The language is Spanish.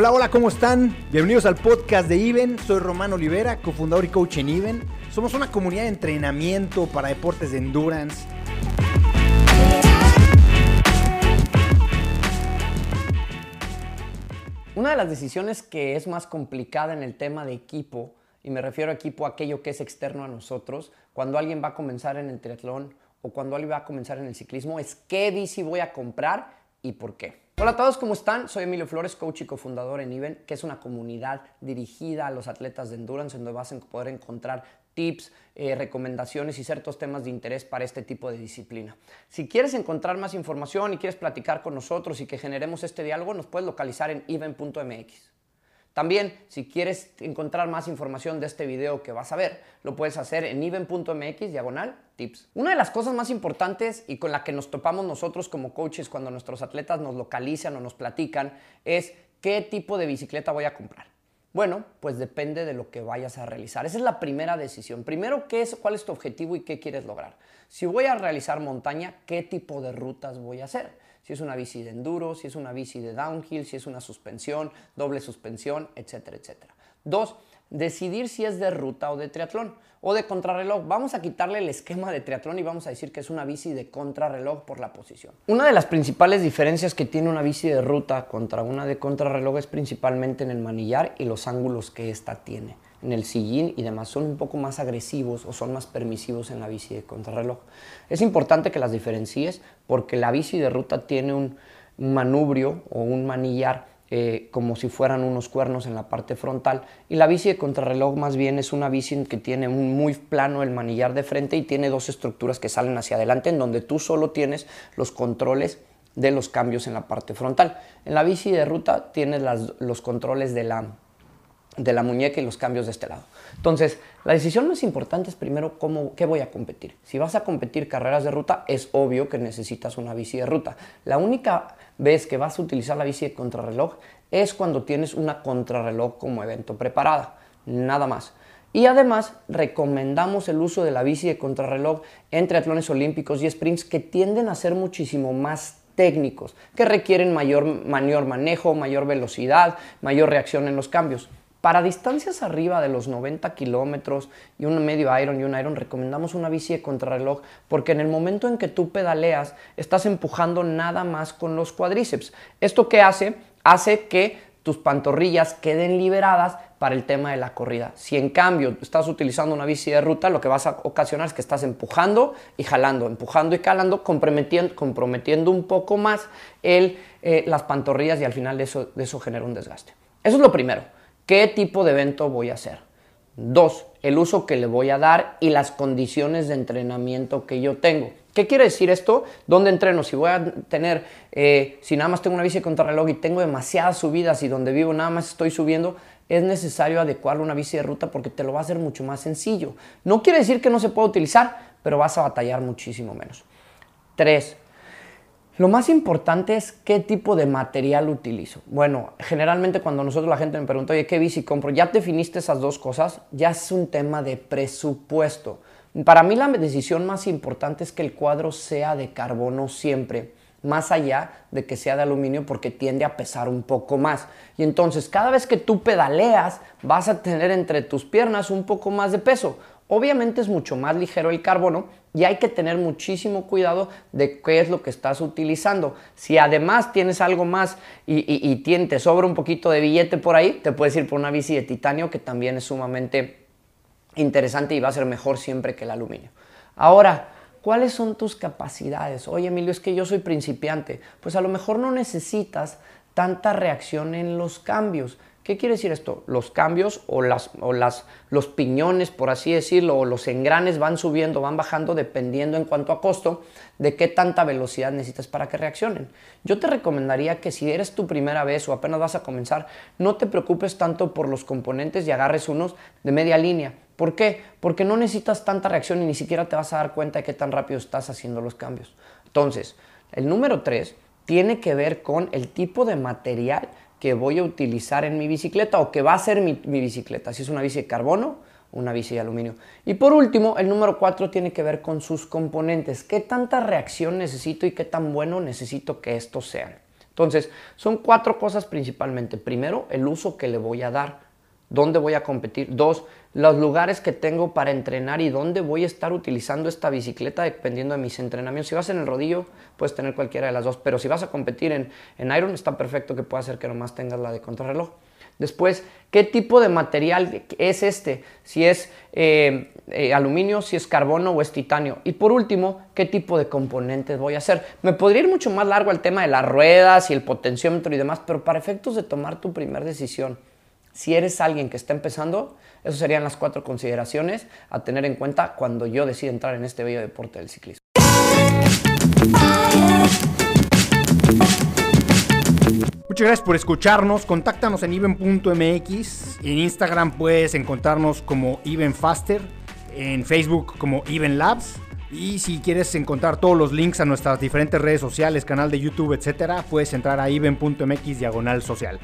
Hola, hola, ¿cómo están? Bienvenidos al podcast de Even. Soy Román Olivera, cofundador y coach en Even. Somos una comunidad de entrenamiento para deportes de endurance. Una de las decisiones que es más complicada en el tema de equipo, y me refiero a equipo aquello que es externo a nosotros, cuando alguien va a comenzar en el triatlón o cuando alguien va a comenzar en el ciclismo, es qué bici voy a comprar y por qué. Hola a todos, ¿cómo están? Soy Emilio Flores, coach y cofundador en Even, que es una comunidad dirigida a los atletas de endurance, donde vas a poder encontrar tips, eh, recomendaciones y ciertos temas de interés para este tipo de disciplina. Si quieres encontrar más información y quieres platicar con nosotros y que generemos este diálogo, nos puedes localizar en even.mx. También, si quieres encontrar más información de este video que vas a ver, lo puedes hacer en even.mx diagonal tips. Una de las cosas más importantes y con la que nos topamos nosotros como coaches cuando nuestros atletas nos localizan o nos platican es qué tipo de bicicleta voy a comprar. Bueno, pues depende de lo que vayas a realizar. Esa es la primera decisión. Primero, ¿qué es, ¿cuál es tu objetivo y qué quieres lograr? Si voy a realizar montaña, ¿qué tipo de rutas voy a hacer? si es una bici de enduro, si es una bici de downhill, si es una suspensión, doble suspensión, etcétera, etcétera. Dos, decidir si es de ruta o de triatlón o de contrarreloj. Vamos a quitarle el esquema de triatlón y vamos a decir que es una bici de contrarreloj por la posición. Una de las principales diferencias que tiene una bici de ruta contra una de contrarreloj es principalmente en el manillar y los ángulos que ésta tiene en el sillín y demás son un poco más agresivos o son más permisivos en la bici de contrarreloj. Es importante que las diferencies porque la bici de ruta tiene un manubrio o un manillar eh, como si fueran unos cuernos en la parte frontal y la bici de contrarreloj más bien es una bici que tiene un muy plano el manillar de frente y tiene dos estructuras que salen hacia adelante en donde tú solo tienes los controles de los cambios en la parte frontal. En la bici de ruta tienes los controles de la de la muñeca y los cambios de este lado. Entonces, la decisión más importante es primero cómo, qué voy a competir. Si vas a competir carreras de ruta, es obvio que necesitas una bici de ruta. La única vez que vas a utilizar la bici de contrarreloj es cuando tienes una contrarreloj como evento preparada, nada más. Y además recomendamos el uso de la bici de contrarreloj en triatlones olímpicos y sprints que tienden a ser muchísimo más técnicos, que requieren mayor, mayor manejo, mayor velocidad, mayor reacción en los cambios. Para distancias arriba de los 90 kilómetros y un medio iron y un iron, recomendamos una bici de contrarreloj porque en el momento en que tú pedaleas, estás empujando nada más con los cuádriceps. ¿Esto qué hace? Hace que tus pantorrillas queden liberadas para el tema de la corrida. Si en cambio estás utilizando una bici de ruta, lo que vas a ocasionar es que estás empujando y jalando, empujando y jalando, comprometiendo, comprometiendo un poco más eh, las pantorrillas y al final de eso, de eso genera un desgaste. Eso es lo primero. ¿Qué tipo de evento voy a hacer? Dos, el uso que le voy a dar y las condiciones de entrenamiento que yo tengo. ¿Qué quiere decir esto? ¿Dónde entreno? Si voy a tener, eh, si nada más tengo una bici reloj y tengo demasiadas subidas y donde vivo nada más estoy subiendo, es necesario adecuar una bici de ruta porque te lo va a hacer mucho más sencillo. No quiere decir que no se pueda utilizar, pero vas a batallar muchísimo menos. Tres, lo más importante es qué tipo de material utilizo. Bueno, generalmente cuando nosotros la gente me pregunta, oye, ¿qué bici compro? Ya definiste esas dos cosas, ya es un tema de presupuesto. Para mí la decisión más importante es que el cuadro sea de carbono siempre, más allá de que sea de aluminio porque tiende a pesar un poco más. Y entonces cada vez que tú pedaleas vas a tener entre tus piernas un poco más de peso. Obviamente es mucho más ligero el carbono y hay que tener muchísimo cuidado de qué es lo que estás utilizando. Si además tienes algo más y, y, te sobra un poquito de billete por ahí, te puedes ir por una bici de titanio que también es sumamente interesante y va a ser mejor siempre que el aluminio. Ahora, ¿cuáles son tus capacidades? Oye Emilio, es que yo soy principiante. Pues a lo mejor no necesitas tanta reacción en los cambios. ¿Qué quiere decir esto? Los cambios o, las, o las, los piñones, por así decirlo, o los engranes van subiendo, van bajando dependiendo en cuanto a costo de qué tanta velocidad necesitas para que reaccionen. Yo te recomendaría que si eres tu primera vez o apenas vas a comenzar, no te preocupes tanto por los componentes y agarres unos de media línea. ¿Por qué? Porque no necesitas tanta reacción y ni siquiera te vas a dar cuenta de qué tan rápido estás haciendo los cambios. Entonces, el número 3 tiene que ver con el tipo de material que voy a utilizar en mi bicicleta o que va a ser mi, bicicleta, si es una bici de carbono, una bici de aluminio. Y por último, el número 4 tiene que ver con sus componentes. ¿Qué tanta reacción necesito y qué tan bueno necesito que estos sean? Entonces, son cuatro cosas principalmente. Primero, el uso que le voy a dar, dónde voy a competir. Dos, los lugares que tengo para entrenar y dónde voy a estar utilizando esta bicicleta dependiendo de mis entrenamientos. Si vas en el rodillo, puedes tener cualquiera de las dos, pero si vas a competir en, en Iron, está perfecto que pueda ser que nomás tengas la de contrarreloj. Después, ¿qué tipo de material es este? Si es eh, eh, aluminio, si es carbono o es titanio. Y por último, ¿qué tipo de componentes voy a hacer? Me podría ir mucho más largo el tema de las ruedas y el potenciómetro y demás, pero para efectos de tomar tu primera decisión, si eres alguien que está empezando, esas serían las cuatro consideraciones a tener en cuenta cuando yo decida entrar en este bello deporte del ciclismo. Muchas gracias por escucharnos. Contáctanos en even.mx. En Instagram puedes encontrarnos como evenfaster. En Facebook como Even Labs. Y si quieres encontrar todos los links a nuestras diferentes redes sociales, canal de YouTube, etcétera, puedes entrar a even.mx diagonal social.